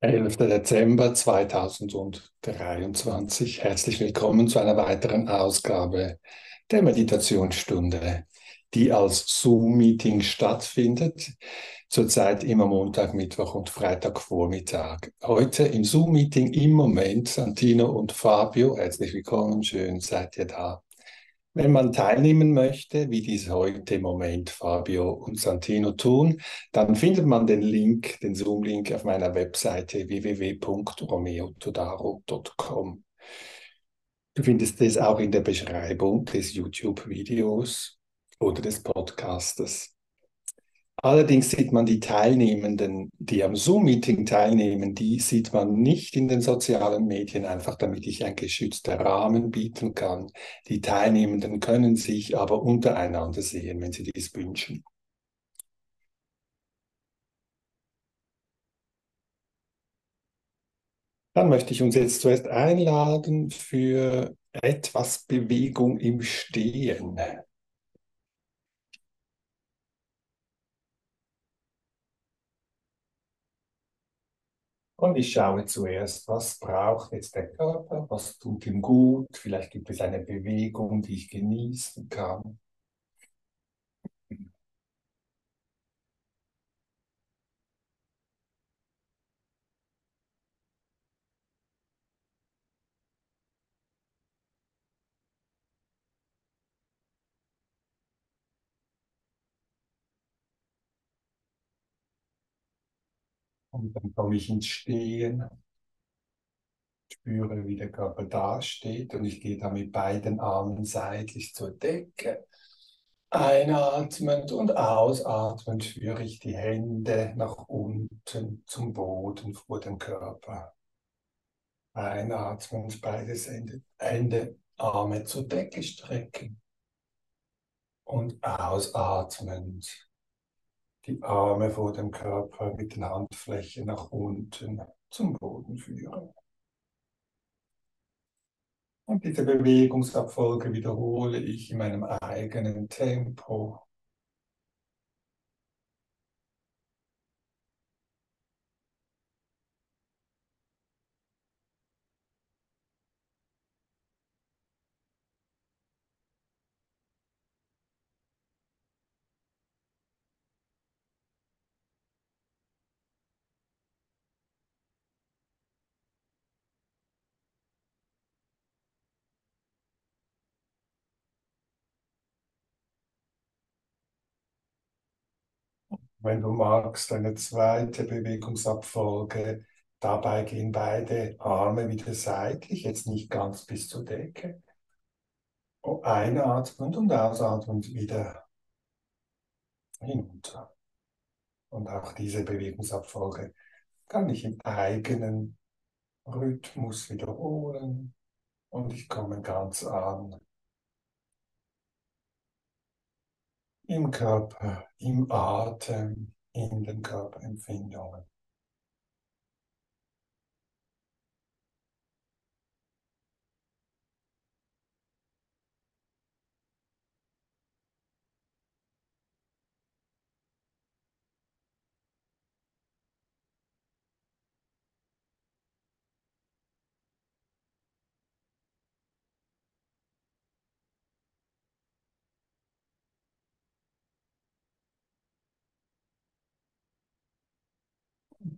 11. Dezember 2023. Herzlich willkommen zu einer weiteren Ausgabe der Meditationsstunde, die als Zoom-Meeting stattfindet, zurzeit immer Montag, Mittwoch und Freitagvormittag. Heute im Zoom-Meeting im Moment Santino und Fabio. Herzlich willkommen, schön seid ihr da. Wenn man teilnehmen möchte, wie dies heute im Moment Fabio und Santino tun, dann findet man den Link, den Zoom-Link auf meiner Webseite www.romeotodaro.com. Du findest es auch in der Beschreibung des YouTube-Videos oder des Podcastes. Allerdings sieht man die Teilnehmenden, die am Zoom-Meeting teilnehmen, die sieht man nicht in den sozialen Medien, einfach damit ich ein geschützter Rahmen bieten kann. Die Teilnehmenden können sich aber untereinander sehen, wenn sie dies wünschen. Dann möchte ich uns jetzt zuerst einladen für etwas Bewegung im Stehen. Und ich schaue zuerst, was braucht jetzt der Körper, was tut ihm gut. Vielleicht gibt es eine Bewegung, die ich genießen kann. Und dann komme ich ins Stehen, spüre, wie der Körper dasteht und ich gehe dann mit beiden Armen seitlich zur Decke. Einatmend und ausatmend führe ich die Hände nach unten zum Boden vor dem Körper. Einatmend beide Hände, Hände, Arme zur Decke strecken. Und ausatmend die Arme vor dem Körper mit den Handflächen nach unten zum Boden führen. Und diese Bewegungsabfolge wiederhole ich in meinem eigenen Tempo. Wenn du magst, eine zweite Bewegungsabfolge. Dabei gehen beide Arme wieder seitlich, jetzt nicht ganz bis zur Decke. Einatmend und ausatmend wieder hinunter. Und auch diese Bewegungsabfolge kann ich im eigenen Rhythmus wiederholen. Und ich komme ganz an im Körper, im Atem, in den Körperempfindungen.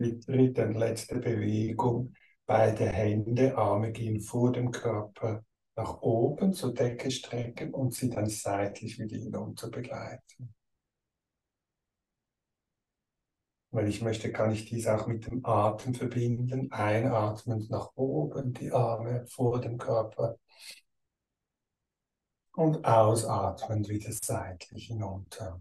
Die dritte und letzte Bewegung. Beide Hände, Arme gehen vor dem Körper nach oben zur Decke strecken und sie dann seitlich wieder hinunter begleiten. Wenn ich möchte, kann ich dies auch mit dem Atem verbinden. Einatmend nach oben, die Arme vor dem Körper. Und ausatmend wieder seitlich hinunter.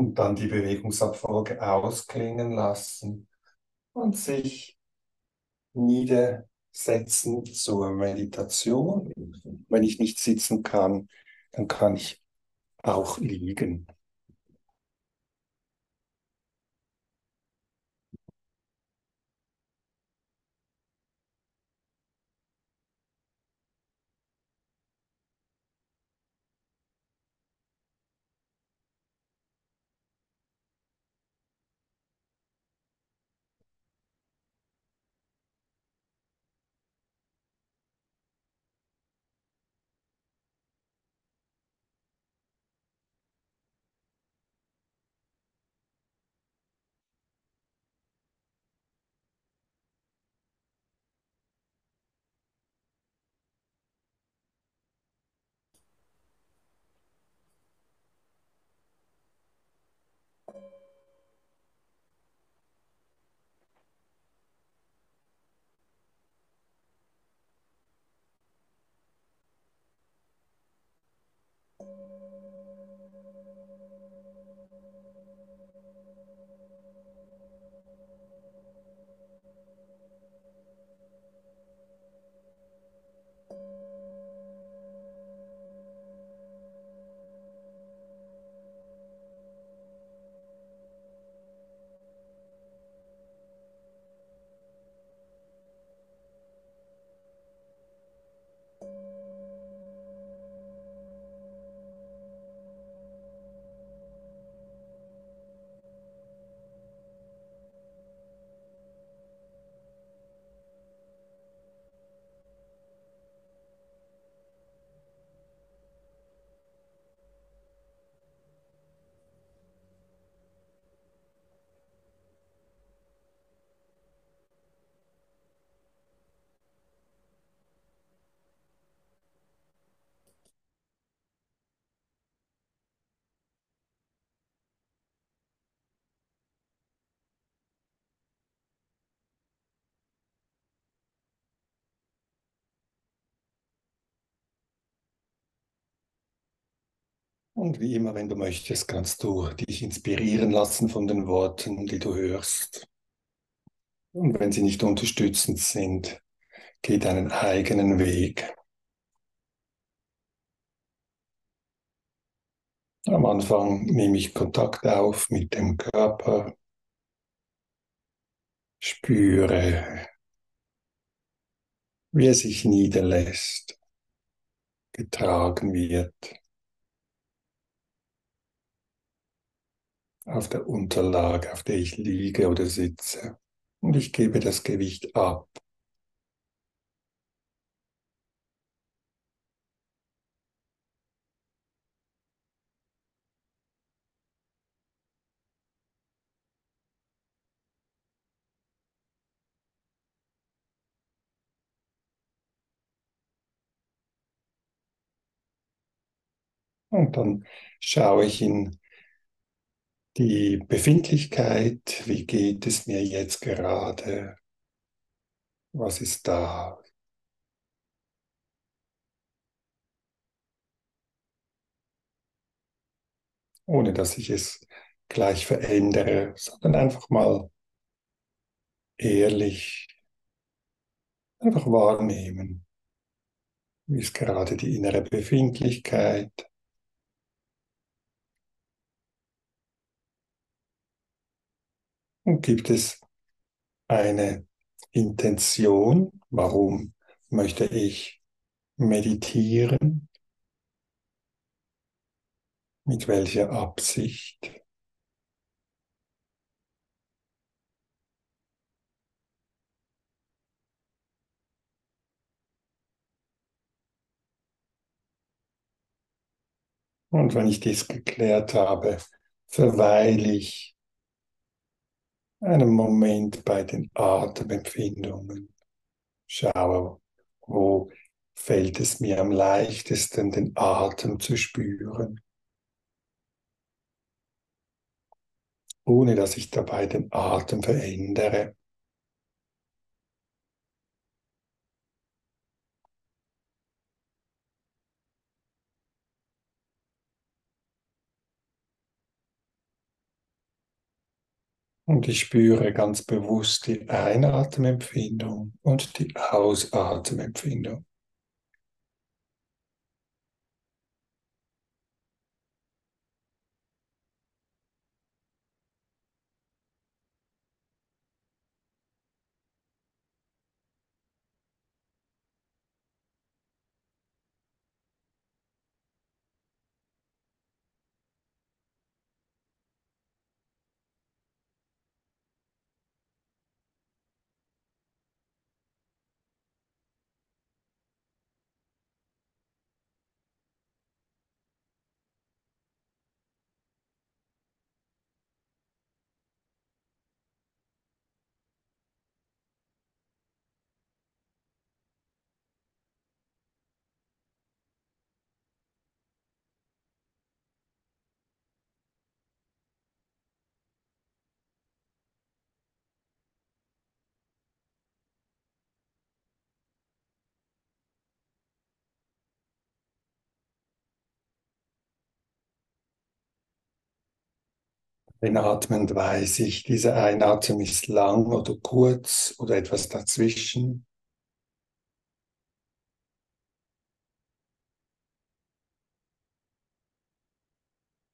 Und dann die Bewegungsabfolge ausklingen lassen und sich niedersetzen zur Meditation. Wenn ich nicht sitzen kann, dann kann ich auch liegen. Und wie immer, wenn du möchtest, kannst du dich inspirieren lassen von den Worten, die du hörst. Und wenn sie nicht unterstützend sind, geh deinen eigenen Weg. Am Anfang nehme ich Kontakt auf mit dem Körper, spüre, wie er sich niederlässt, getragen wird. Auf der Unterlage, auf der ich liege oder sitze. Und ich gebe das Gewicht ab. Und dann schaue ich in die Befindlichkeit, wie geht es mir jetzt gerade, was ist da. Ohne dass ich es gleich verändere, sondern einfach mal ehrlich, einfach wahrnehmen, wie ist gerade die innere Befindlichkeit. Und gibt es eine Intention? Warum möchte ich meditieren? Mit welcher Absicht? Und wenn ich dies geklärt habe, verweile ich einen Moment bei den Atemempfindungen. Schaue, wo fällt es mir am leichtesten, den Atem zu spüren, ohne dass ich dabei den Atem verändere. Und ich spüre ganz bewusst die Einatemempfindung und die Ausatemempfindung. Einatmend weiß ich, dieser Einatmen ist lang oder kurz oder etwas dazwischen.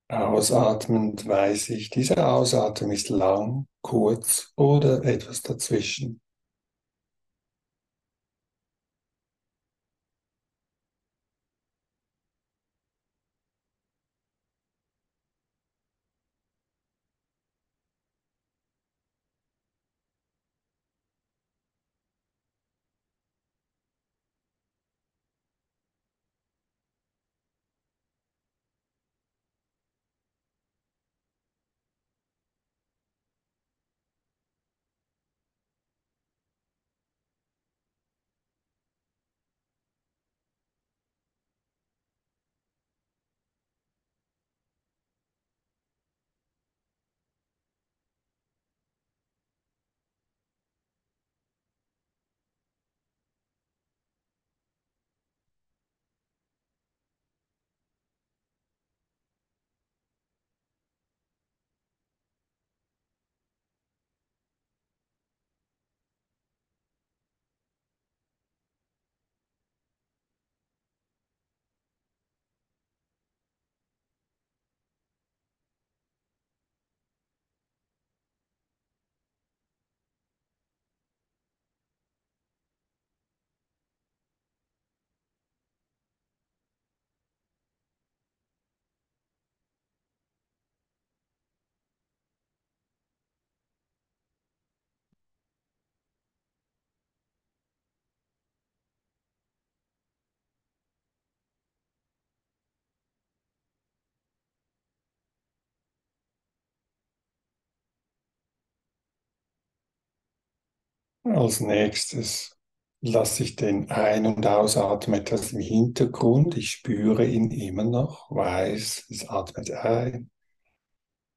Ausatmend weiß ich, dieser Ausatmen ist lang, kurz oder etwas dazwischen. Als nächstes lasse ich den Ein- und Ausatmen etwas im Hintergrund. Ich spüre ihn immer noch, weiß, es atmet ein.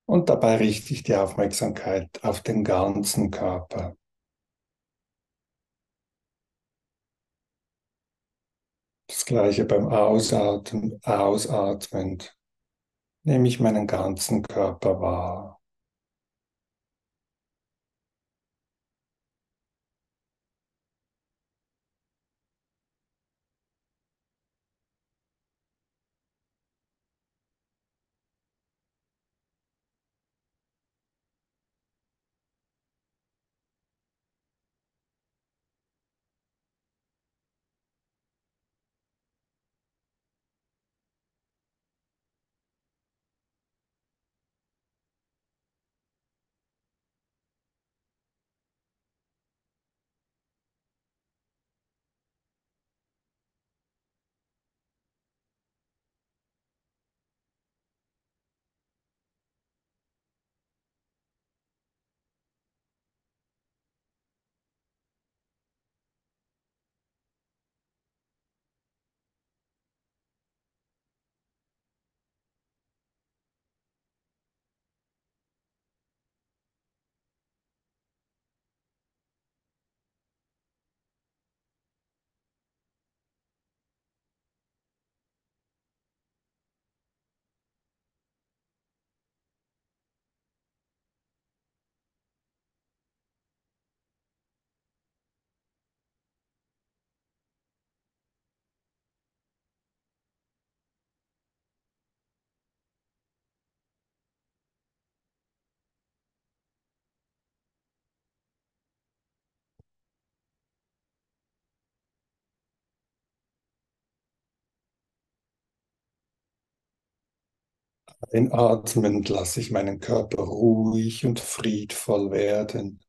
Und dabei richte ich die Aufmerksamkeit auf den ganzen Körper. Das gleiche beim Ausatmen, ausatmend nehme ich meinen ganzen Körper wahr. Einatmend lasse ich meinen Körper ruhig und friedvoll werden.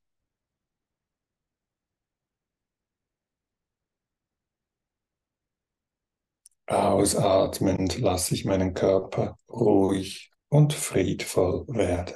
Ausatmend lasse ich meinen Körper ruhig und friedvoll werden.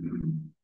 Mm-hmm.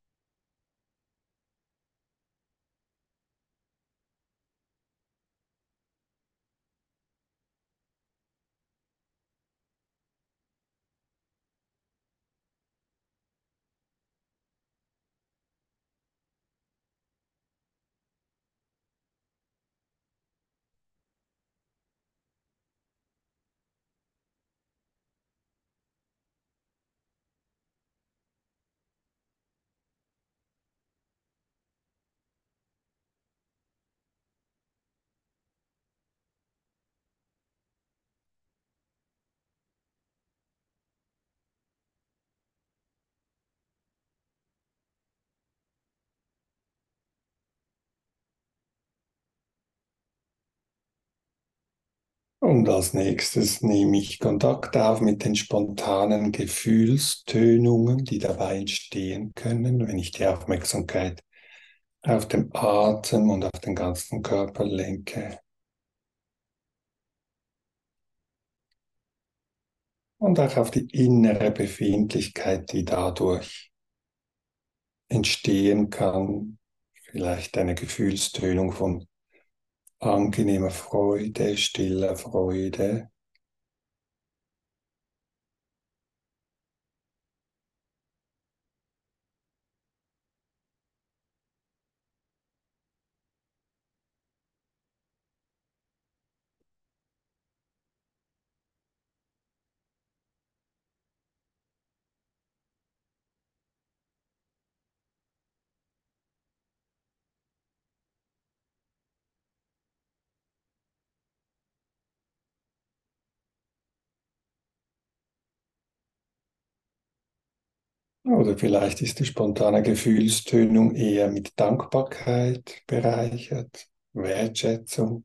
Und als nächstes nehme ich Kontakt auf mit den spontanen Gefühlstönungen, die dabei entstehen können, wenn ich die Aufmerksamkeit auf den Atem und auf den ganzen Körper lenke. Und auch auf die innere Befindlichkeit, die dadurch entstehen kann. Vielleicht eine Gefühlstönung von angenehme Freude, stille Freude. Oder vielleicht ist die spontane Gefühlstönung eher mit Dankbarkeit bereichert, Wertschätzung.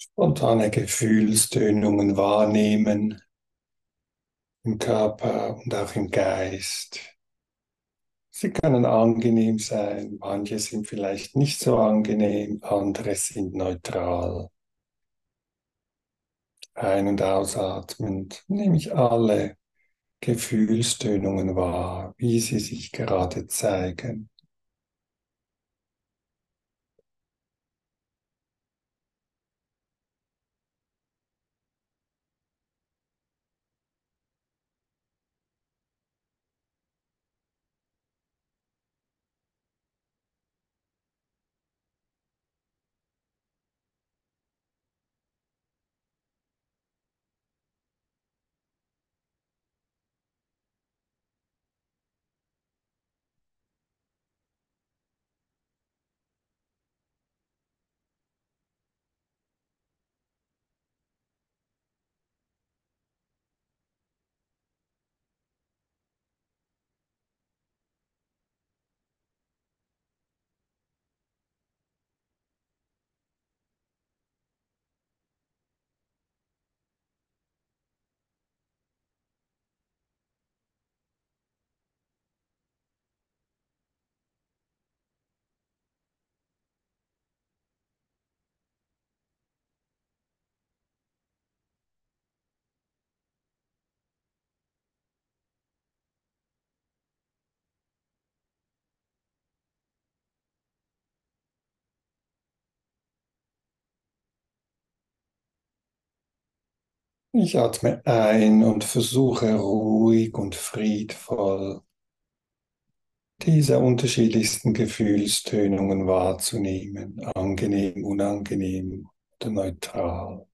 Spontane Gefühlstönungen wahrnehmen im Körper und auch im Geist. Sie können angenehm sein, manche sind vielleicht nicht so angenehm, andere sind neutral. Ein- und ausatmend nehme ich alle Gefühlstönungen wahr, wie sie sich gerade zeigen. Ich atme ein und versuche ruhig und friedvoll diese unterschiedlichsten Gefühlstönungen wahrzunehmen, angenehm, unangenehm oder neutral.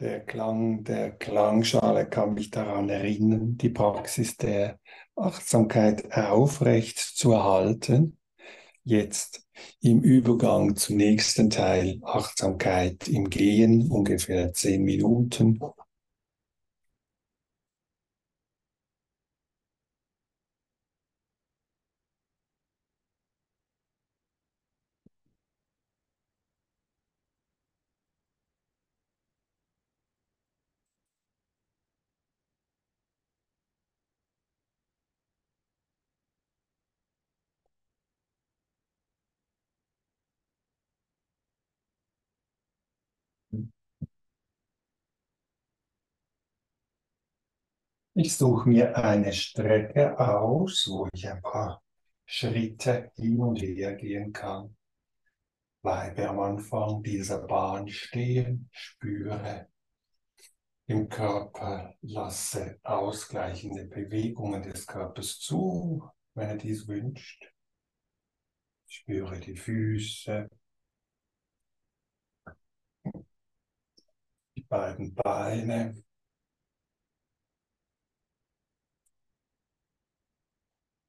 Der Klang der Klangschale kann mich daran erinnern, die Praxis der Achtsamkeit aufrecht zu erhalten. Jetzt im Übergang zum nächsten Teil Achtsamkeit im Gehen, ungefähr zehn Minuten. Ich suche mir eine Strecke aus, wo ich ein paar Schritte hin und her gehen kann. Bleibe am Anfang dieser Bahn stehen, spüre im Körper, lasse ausgleichende Bewegungen des Körpers zu, wenn er dies wünscht. Spüre die Füße, die beiden Beine,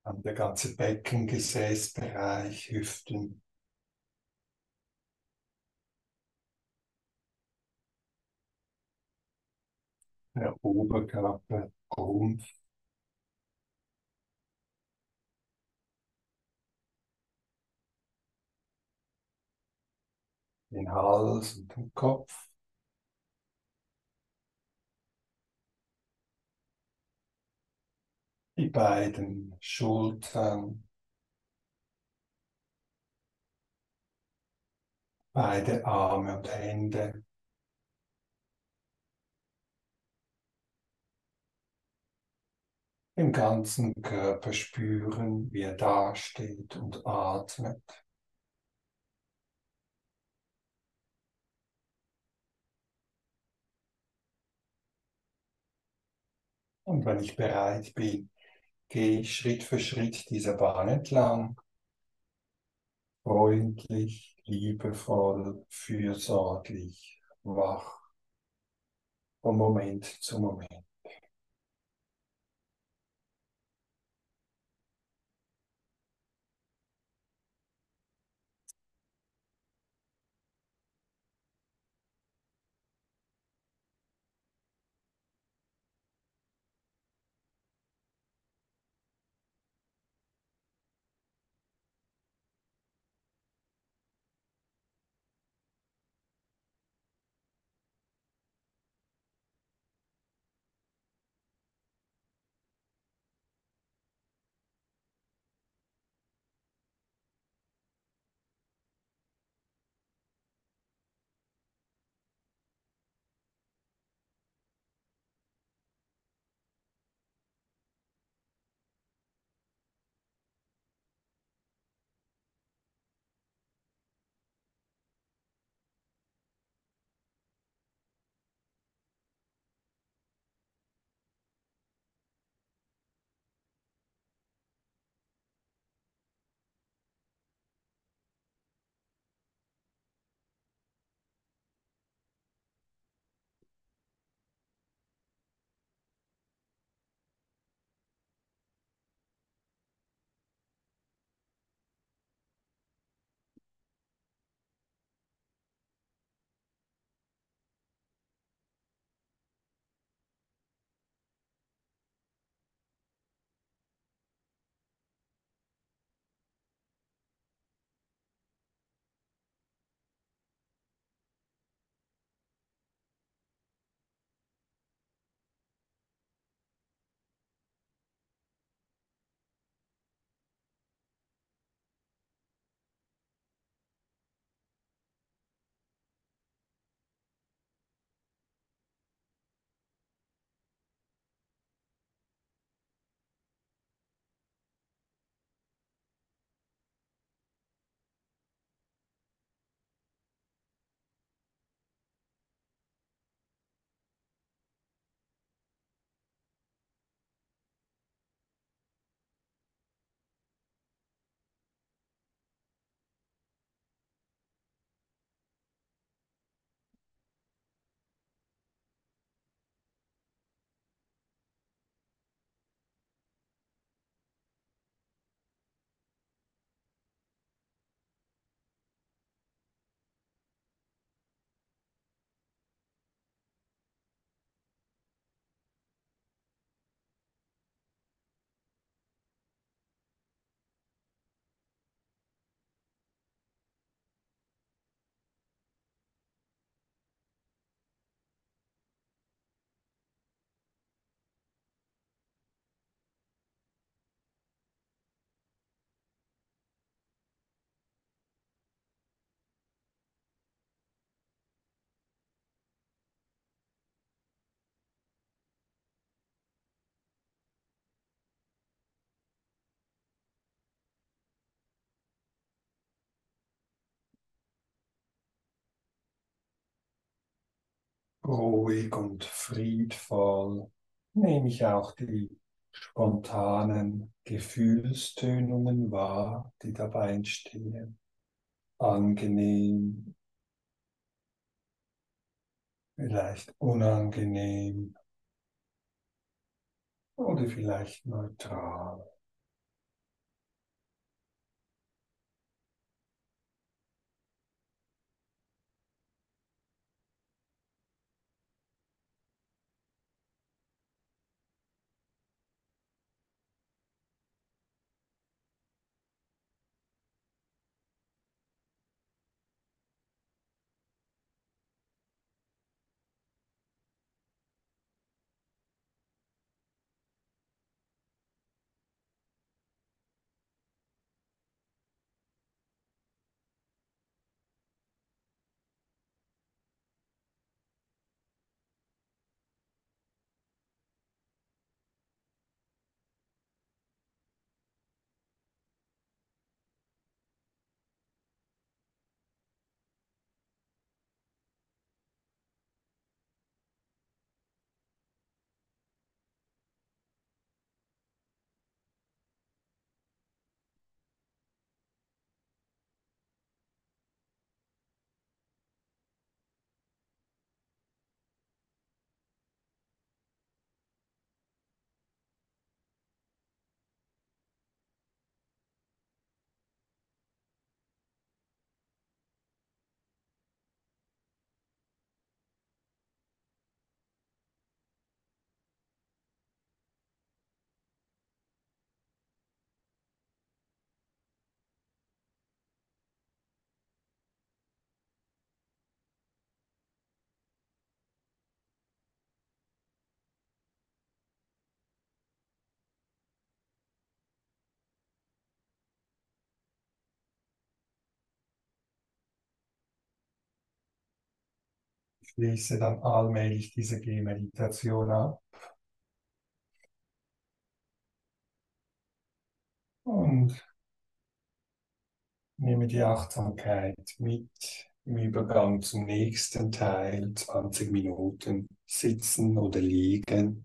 Dann der ganze Becken, Gesäßbereich, Hüften. Der Oberkörper, Rumpf. Den Hals und den Kopf. Die beiden Schultern, beide Arme und Hände. Im ganzen Körper spüren, wie er dasteht und atmet. Und wenn ich bereit bin, gehe ich Schritt für Schritt dieser Bahn entlang. Freundlich, liebevoll, fürsorglich, wach, von Moment zu Moment. Ruhig und friedvoll nehme ich auch die spontanen Gefühlstönungen wahr, die dabei entstehen. Angenehm, vielleicht unangenehm oder vielleicht neutral. Schließe dann allmählich diese Gehmeditation ab. Und nehme die Achtsamkeit mit im Übergang zum nächsten Teil, 20 Minuten sitzen oder liegen.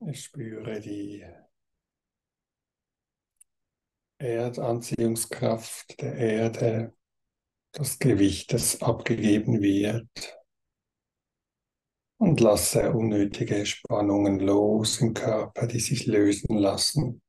Ich spüre die Erdanziehungskraft der Erde, das Gewicht, das abgegeben wird. Und lasse unnötige Spannungen los im Körper, die sich lösen lassen.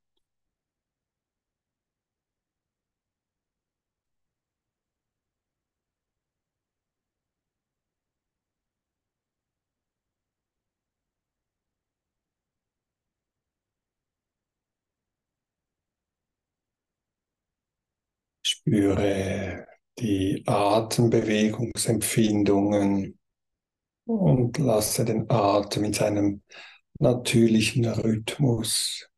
Spüre die Atembewegungsempfindungen und lasse den Atem in seinem natürlichen Rhythmus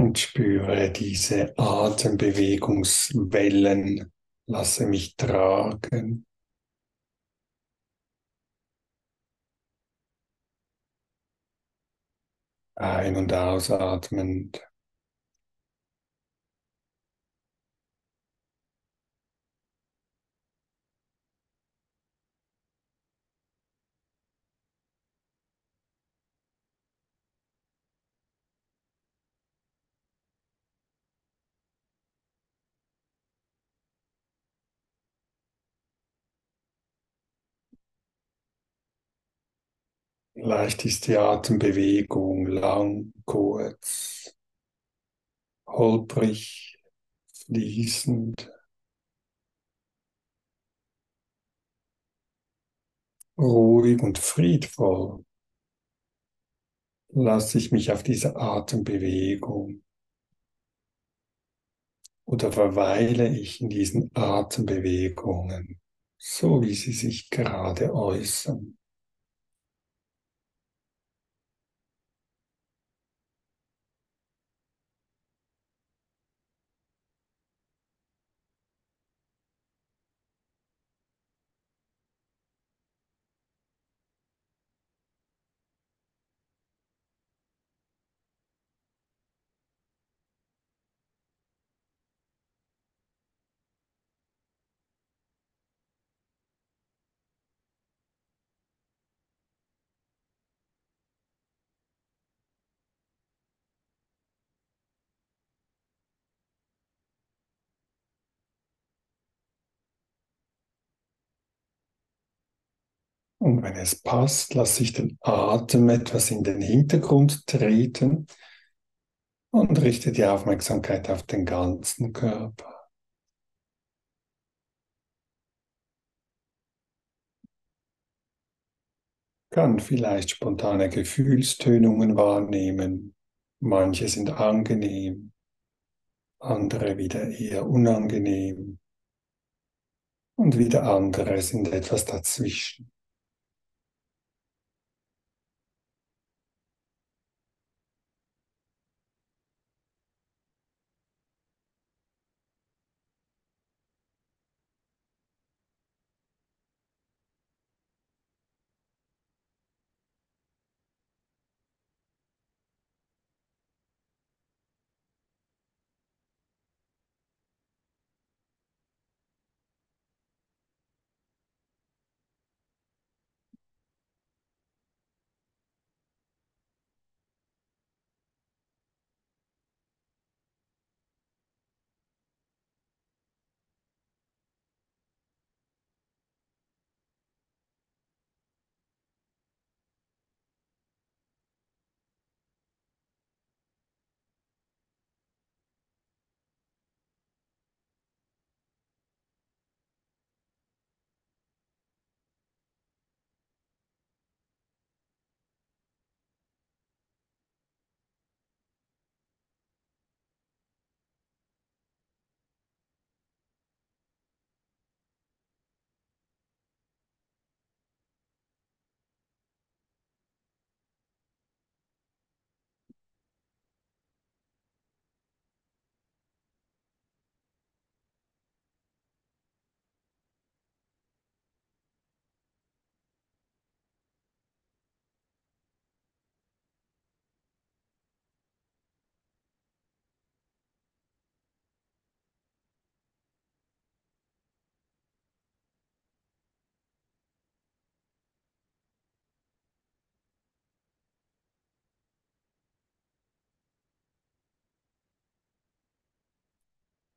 und spüre diese Atembewegungswellen. Lasse mich tragen. Ein- und ausatmend. Vielleicht ist die Atembewegung lang, kurz, holprig, fließend, ruhig und friedvoll. Lasse ich mich auf diese Atembewegung oder verweile ich in diesen Atembewegungen, so wie sie sich gerade äußern. Und wenn es passt, lasse ich den Atem etwas in den Hintergrund treten und richte die Aufmerksamkeit auf den ganzen Körper. Kann vielleicht spontane Gefühlstönungen wahrnehmen. Manche sind angenehm, andere wieder eher unangenehm und wieder andere sind etwas dazwischen.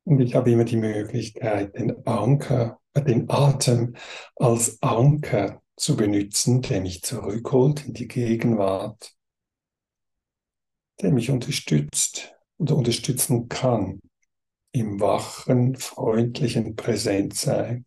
Und ich habe immer die Möglichkeit, den Anker, äh, den Atem als Anker zu benutzen, der mich zurückholt in die Gegenwart, der mich unterstützt oder unterstützen kann im wachen, freundlichen Präsentsein.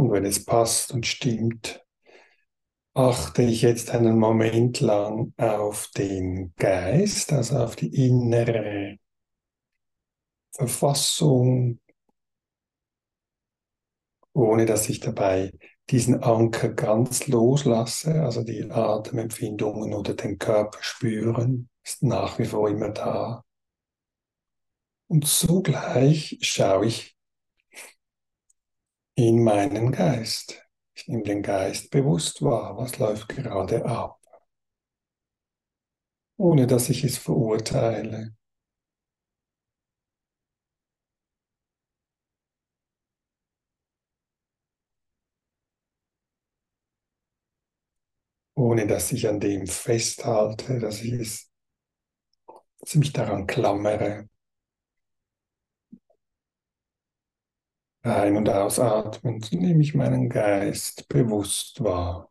Und wenn es passt und stimmt, achte ich jetzt einen Moment lang auf den Geist, also auf die innere Verfassung, ohne dass ich dabei diesen Anker ganz loslasse, also die Atemempfindungen oder den Körper spüren, ist nach wie vor immer da. Und zugleich schaue ich in meinen Geist. Ich nehme den Geist bewusst wahr, was läuft gerade ab, ohne dass ich es verurteile. ohne dass ich an dem festhalte, dass ich es, dass ich mich daran klammere. Ein- und ausatmen, nehme ich meinen Geist bewusst wahr.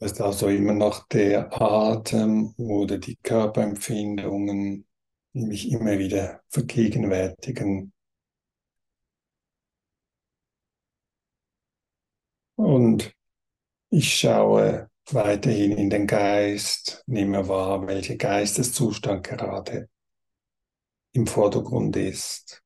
Ist also immer noch der Atem oder die Körperempfindungen, die mich immer wieder vergegenwärtigen. Und ich schaue weiterhin in den Geist, nehme wahr, welcher Geisteszustand gerade im Vordergrund ist.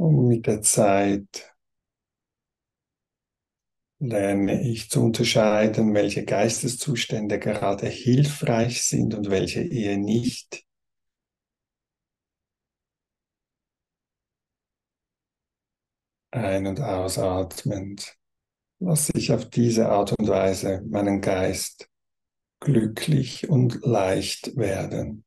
Und mit der Zeit lerne ich zu unterscheiden, welche Geisteszustände gerade hilfreich sind und welche eher nicht. Ein- und ausatmend lasse ich auf diese Art und Weise meinen Geist glücklich und leicht werden.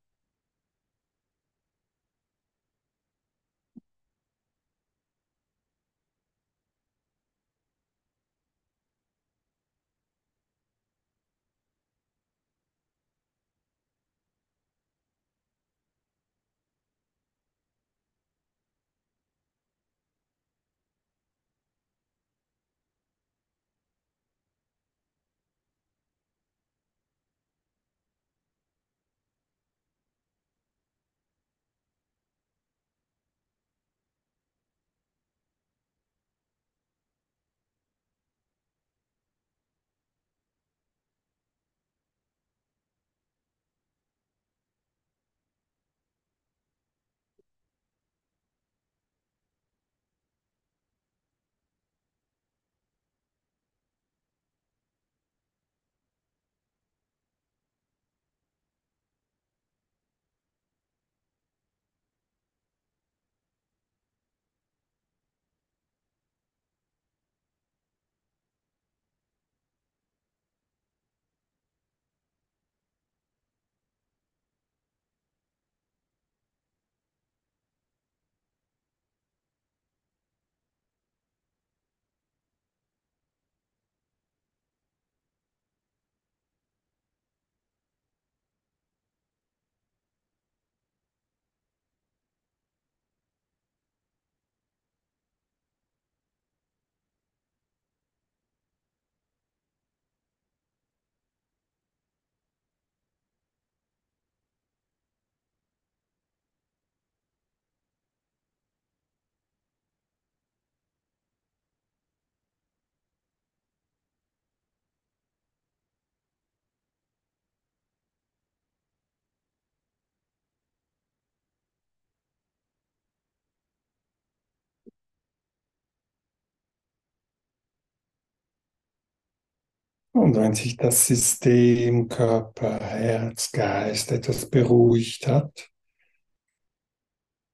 Und wenn sich das System Körper, Herz, Geist etwas beruhigt hat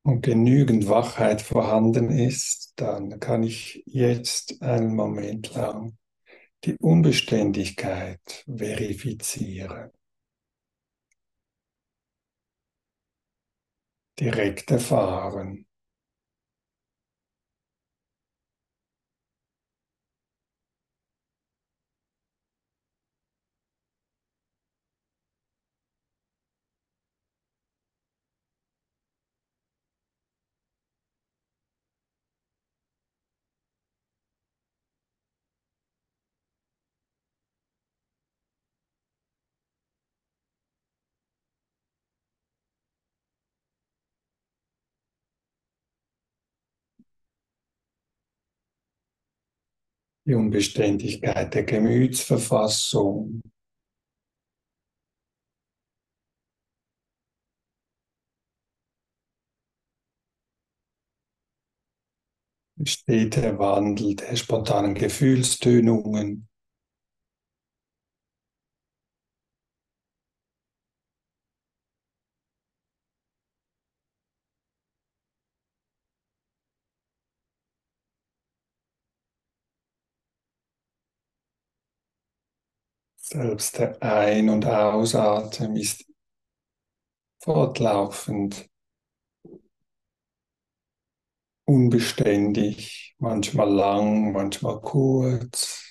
und genügend Wachheit vorhanden ist, dann kann ich jetzt einen Moment lang die Unbeständigkeit verifizieren. Direkt erfahren. Die Unbeständigkeit der Gemütsverfassung. Steter Wandel der spontanen Gefühlstönungen. Selbst der Ein- und Ausatmen ist fortlaufend, unbeständig, manchmal lang, manchmal kurz.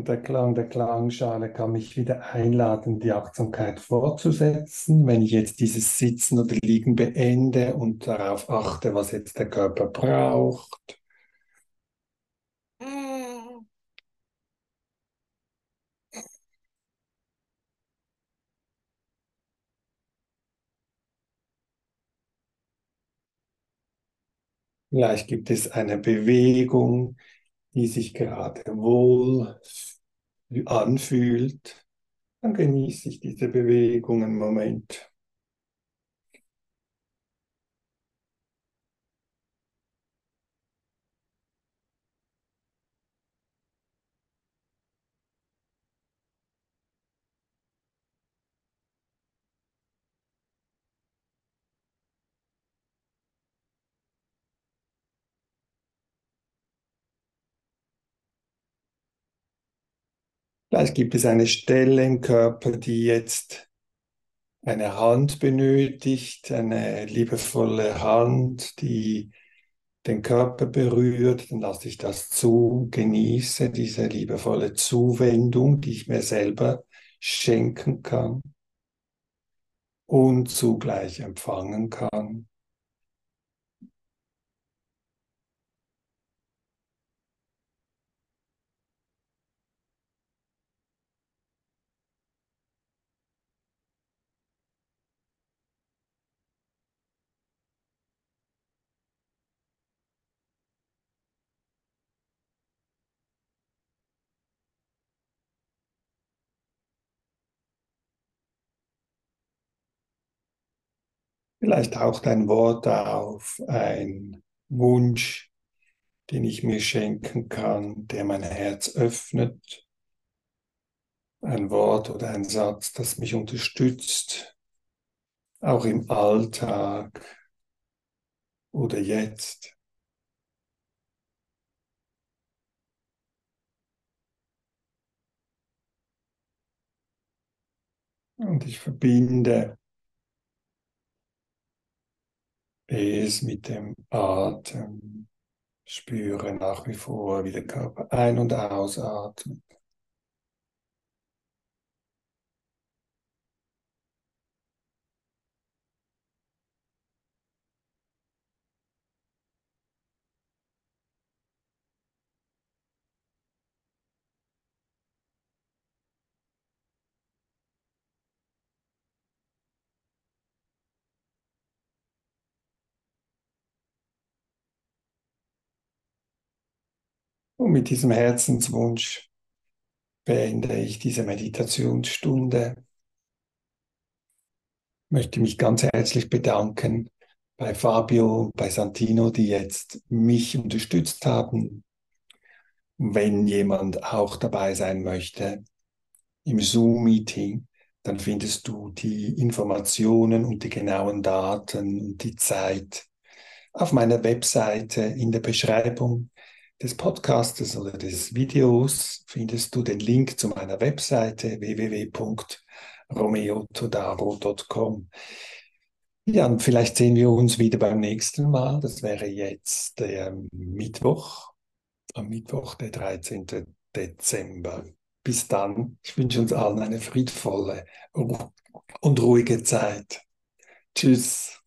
Und der Klang der Klangschale kann mich wieder einladen, die Achtsamkeit fortzusetzen. Wenn ich jetzt dieses Sitzen oder Liegen beende und darauf achte, was jetzt der Körper braucht. Vielleicht gibt es eine Bewegung, die sich gerade wohl anfühlt, dann genieße ich diese Bewegung einen Moment. Vielleicht gibt es eine Stelle im Körper, die jetzt eine Hand benötigt, eine liebevolle Hand, die den Körper berührt, dann lasse ich das zu, genieße diese liebevolle Zuwendung, die ich mir selber schenken kann und zugleich empfangen kann. Vielleicht taucht ein Wort auf, ein Wunsch, den ich mir schenken kann, der mein Herz öffnet. Ein Wort oder ein Satz, das mich unterstützt, auch im Alltag oder jetzt. Und ich verbinde es mit dem Atem. Spüre nach wie vor, wie der Körper ein- und ausatmet. Und mit diesem Herzenswunsch beende ich diese Meditationsstunde. Ich möchte mich ganz herzlich bedanken bei Fabio und bei Santino, die jetzt mich unterstützt haben. Wenn jemand auch dabei sein möchte im Zoom-Meeting, dann findest du die Informationen und die genauen Daten und die Zeit auf meiner Webseite in der Beschreibung des Podcastes oder des Videos findest du den Link zu meiner Webseite www.romeotodaro.com. Ja, und vielleicht sehen wir uns wieder beim nächsten Mal. Das wäre jetzt der Mittwoch, am Mittwoch, der 13. Dezember. Bis dann. Ich wünsche uns allen eine friedvolle und ruhige Zeit. Tschüss.